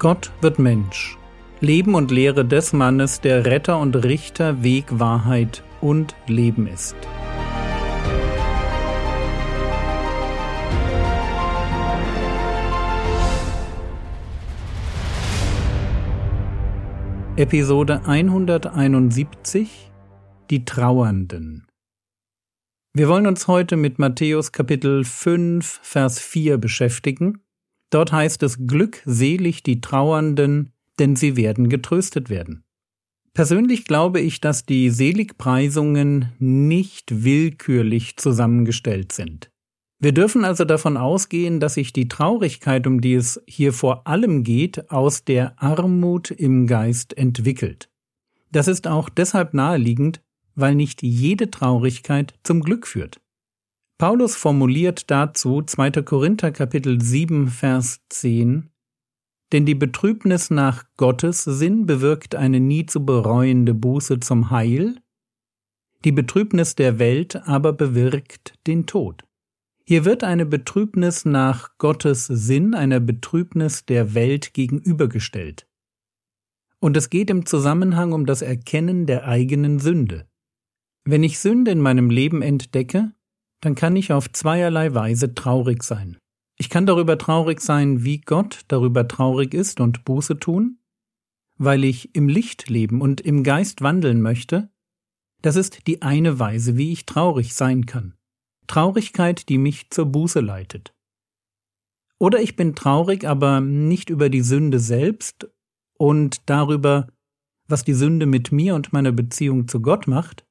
Gott wird Mensch. Leben und Lehre des Mannes, der Retter und Richter, Weg, Wahrheit und Leben ist. Episode 171 Die Trauernden Wir wollen uns heute mit Matthäus Kapitel 5, Vers 4 beschäftigen Dort heißt es glückselig die Trauernden, denn sie werden getröstet werden. Persönlich glaube ich, dass die Seligpreisungen nicht willkürlich zusammengestellt sind. Wir dürfen also davon ausgehen, dass sich die Traurigkeit, um die es hier vor allem geht, aus der Armut im Geist entwickelt. Das ist auch deshalb naheliegend, weil nicht jede Traurigkeit zum Glück führt. Paulus formuliert dazu 2. Korinther Kapitel 7 Vers 10 Denn die Betrübnis nach Gottes Sinn bewirkt eine nie zu bereuende Buße zum Heil, die Betrübnis der Welt aber bewirkt den Tod. Hier wird eine Betrübnis nach Gottes Sinn einer Betrübnis der Welt gegenübergestellt. Und es geht im Zusammenhang um das Erkennen der eigenen Sünde. Wenn ich Sünde in meinem Leben entdecke, dann kann ich auf zweierlei Weise traurig sein. Ich kann darüber traurig sein, wie Gott darüber traurig ist und Buße tun, weil ich im Licht leben und im Geist wandeln möchte. Das ist die eine Weise, wie ich traurig sein kann. Traurigkeit, die mich zur Buße leitet. Oder ich bin traurig, aber nicht über die Sünde selbst und darüber, was die Sünde mit mir und meiner Beziehung zu Gott macht,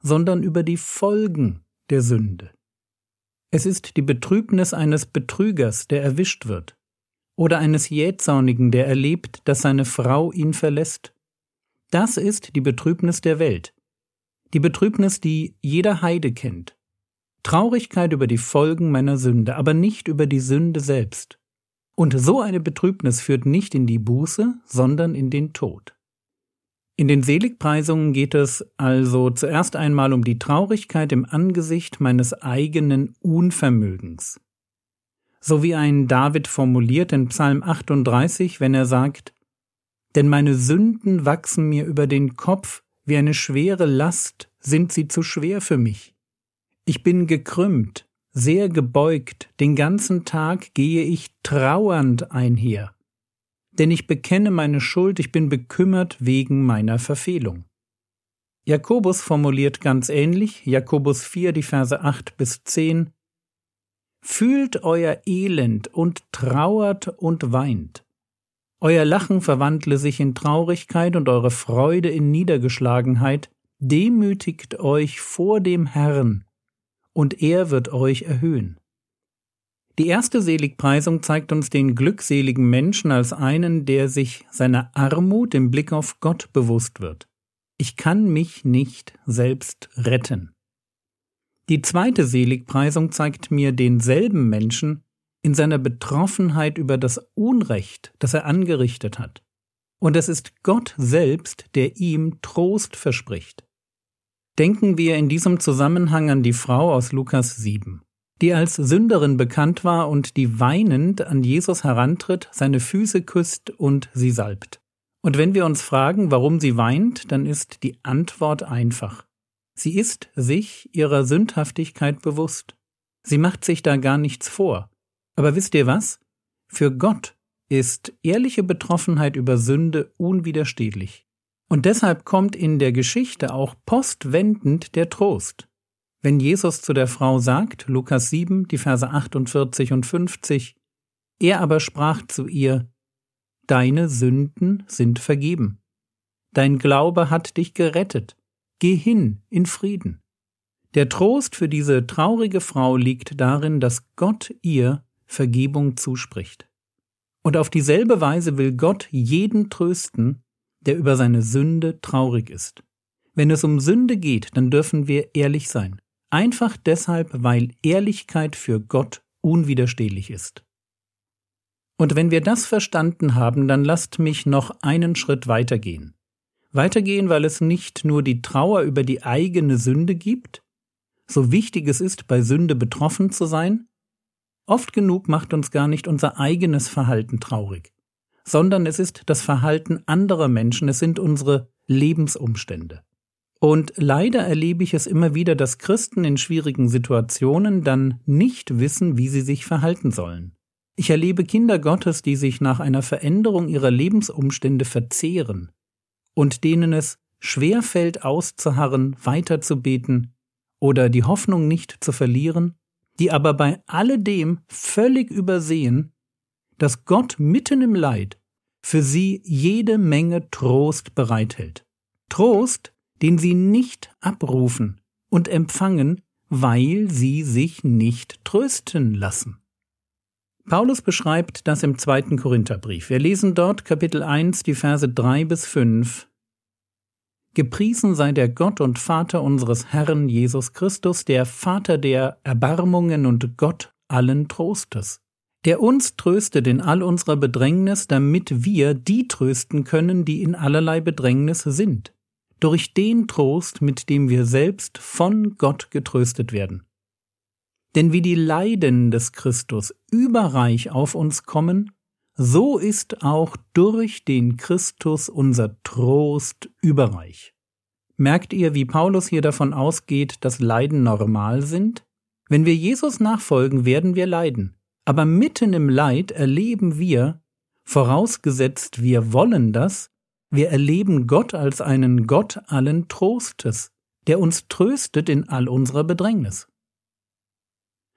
sondern über die Folgen der Sünde. Es ist die Betrübnis eines Betrügers, der erwischt wird, oder eines Jähzornigen, der erlebt, dass seine Frau ihn verlässt. Das ist die Betrübnis der Welt, die Betrübnis, die jeder Heide kennt. Traurigkeit über die Folgen meiner Sünde, aber nicht über die Sünde selbst. Und so eine Betrübnis führt nicht in die Buße, sondern in den Tod. In den Seligpreisungen geht es also zuerst einmal um die Traurigkeit im Angesicht meines eigenen Unvermögens. So wie ein David formuliert in Psalm 38, wenn er sagt, Denn meine Sünden wachsen mir über den Kopf, wie eine schwere Last sind sie zu schwer für mich. Ich bin gekrümmt, sehr gebeugt, den ganzen Tag gehe ich trauernd einher denn ich bekenne meine Schuld, ich bin bekümmert wegen meiner Verfehlung. Jakobus formuliert ganz ähnlich, Jakobus 4, die Verse 8 bis 10, Fühlt euer Elend und trauert und weint. Euer Lachen verwandle sich in Traurigkeit und eure Freude in Niedergeschlagenheit, demütigt euch vor dem Herrn, und er wird euch erhöhen. Die erste Seligpreisung zeigt uns den glückseligen Menschen als einen, der sich seiner Armut im Blick auf Gott bewusst wird. Ich kann mich nicht selbst retten. Die zweite Seligpreisung zeigt mir denselben Menschen in seiner Betroffenheit über das Unrecht, das er angerichtet hat. Und es ist Gott selbst, der ihm Trost verspricht. Denken wir in diesem Zusammenhang an die Frau aus Lukas 7 die als Sünderin bekannt war und die weinend an Jesus herantritt, seine Füße küsst und sie salbt. Und wenn wir uns fragen, warum sie weint, dann ist die Antwort einfach. Sie ist sich ihrer Sündhaftigkeit bewusst. Sie macht sich da gar nichts vor. Aber wisst ihr was? Für Gott ist ehrliche Betroffenheit über Sünde unwiderstehlich. Und deshalb kommt in der Geschichte auch postwendend der Trost. Wenn Jesus zu der Frau sagt, Lukas 7, die Verse 48 und 50, er aber sprach zu ihr, Deine Sünden sind vergeben. Dein Glaube hat dich gerettet. Geh hin in Frieden. Der Trost für diese traurige Frau liegt darin, dass Gott ihr Vergebung zuspricht. Und auf dieselbe Weise will Gott jeden trösten, der über seine Sünde traurig ist. Wenn es um Sünde geht, dann dürfen wir ehrlich sein. Einfach deshalb, weil Ehrlichkeit für Gott unwiderstehlich ist. Und wenn wir das verstanden haben, dann lasst mich noch einen Schritt weitergehen. Weitergehen, weil es nicht nur die Trauer über die eigene Sünde gibt, so wichtig es ist, bei Sünde betroffen zu sein, oft genug macht uns gar nicht unser eigenes Verhalten traurig, sondern es ist das Verhalten anderer Menschen, es sind unsere Lebensumstände. Und leider erlebe ich es immer wieder, dass Christen in schwierigen Situationen dann nicht wissen, wie sie sich verhalten sollen. Ich erlebe Kinder Gottes, die sich nach einer Veränderung ihrer Lebensumstände verzehren und denen es schwer fällt auszuharren, weiterzubeten oder die Hoffnung nicht zu verlieren, die aber bei alledem völlig übersehen, dass Gott mitten im Leid für sie jede Menge Trost bereithält. Trost, den sie nicht abrufen und empfangen, weil sie sich nicht trösten lassen. Paulus beschreibt das im zweiten Korintherbrief. Wir lesen dort Kapitel 1, die Verse 3 bis 5. Gepriesen sei der Gott und Vater unseres Herrn Jesus Christus, der Vater der Erbarmungen und Gott allen Trostes, der uns tröstet in all unserer Bedrängnis, damit wir die trösten können, die in allerlei Bedrängnis sind, durch den Trost, mit dem wir selbst von Gott getröstet werden. Denn wie die Leiden des Christus überreich auf uns kommen, so ist auch durch den Christus unser Trost überreich. Merkt ihr, wie Paulus hier davon ausgeht, dass Leiden normal sind? Wenn wir Jesus nachfolgen, werden wir leiden. Aber mitten im Leid erleben wir, vorausgesetzt wir wollen das, wir erleben Gott als einen Gott allen Trostes, der uns tröstet in all unserer Bedrängnis.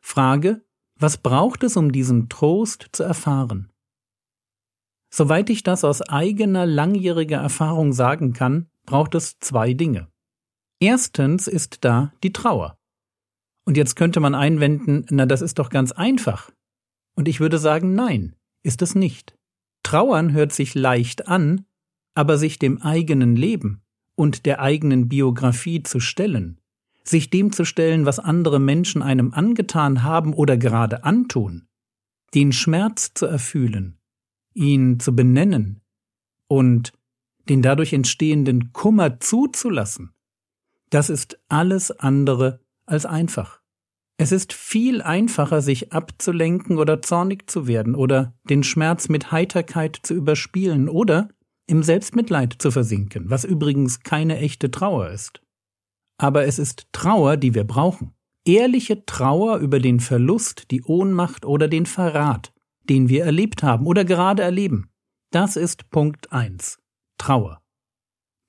Frage, was braucht es, um diesen Trost zu erfahren? Soweit ich das aus eigener langjähriger Erfahrung sagen kann, braucht es zwei Dinge. Erstens ist da die Trauer. Und jetzt könnte man einwenden, na das ist doch ganz einfach. Und ich würde sagen, nein, ist es nicht. Trauern hört sich leicht an, aber sich dem eigenen Leben und der eigenen Biografie zu stellen, sich dem zu stellen, was andere Menschen einem angetan haben oder gerade antun, den Schmerz zu erfühlen, ihn zu benennen und den dadurch entstehenden Kummer zuzulassen, das ist alles andere als einfach. Es ist viel einfacher, sich abzulenken oder zornig zu werden oder den Schmerz mit Heiterkeit zu überspielen oder im Selbstmitleid zu versinken, was übrigens keine echte Trauer ist aber es ist Trauer, die wir brauchen. Ehrliche Trauer über den Verlust, die Ohnmacht oder den Verrat, den wir erlebt haben oder gerade erleben. Das ist Punkt 1. Trauer.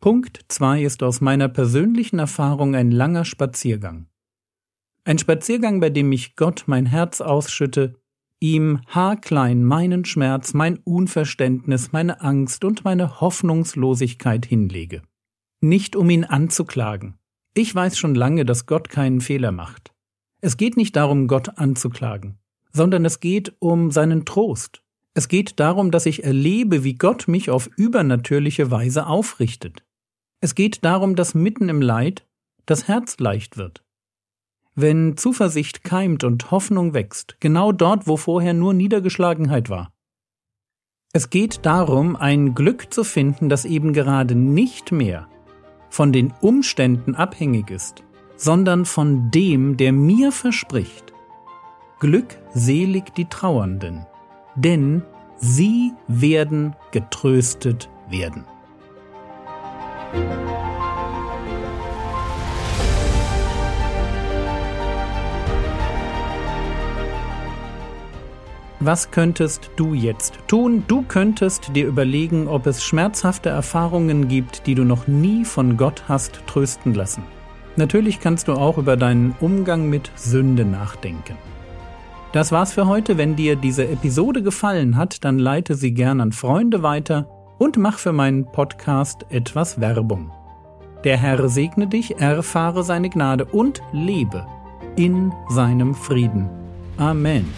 Punkt 2 ist aus meiner persönlichen Erfahrung ein langer Spaziergang. Ein Spaziergang, bei dem ich Gott mein Herz ausschütte, ihm haarklein meinen Schmerz, mein Unverständnis, meine Angst und meine Hoffnungslosigkeit hinlege. Nicht um ihn anzuklagen, ich weiß schon lange, dass Gott keinen Fehler macht. Es geht nicht darum, Gott anzuklagen, sondern es geht um seinen Trost. Es geht darum, dass ich erlebe, wie Gott mich auf übernatürliche Weise aufrichtet. Es geht darum, dass mitten im Leid das Herz leicht wird. Wenn Zuversicht keimt und Hoffnung wächst, genau dort, wo vorher nur Niedergeschlagenheit war. Es geht darum, ein Glück zu finden, das eben gerade nicht mehr von den Umständen abhängig ist, sondern von dem, der mir verspricht, Glückselig die Trauernden, denn sie werden getröstet werden. Was könntest du jetzt tun? Du könntest dir überlegen, ob es schmerzhafte Erfahrungen gibt, die du noch nie von Gott hast trösten lassen. Natürlich kannst du auch über deinen Umgang mit Sünde nachdenken. Das war's für heute. Wenn dir diese Episode gefallen hat, dann leite sie gern an Freunde weiter und mach für meinen Podcast etwas Werbung. Der Herr segne dich, erfahre seine Gnade und lebe in seinem Frieden. Amen.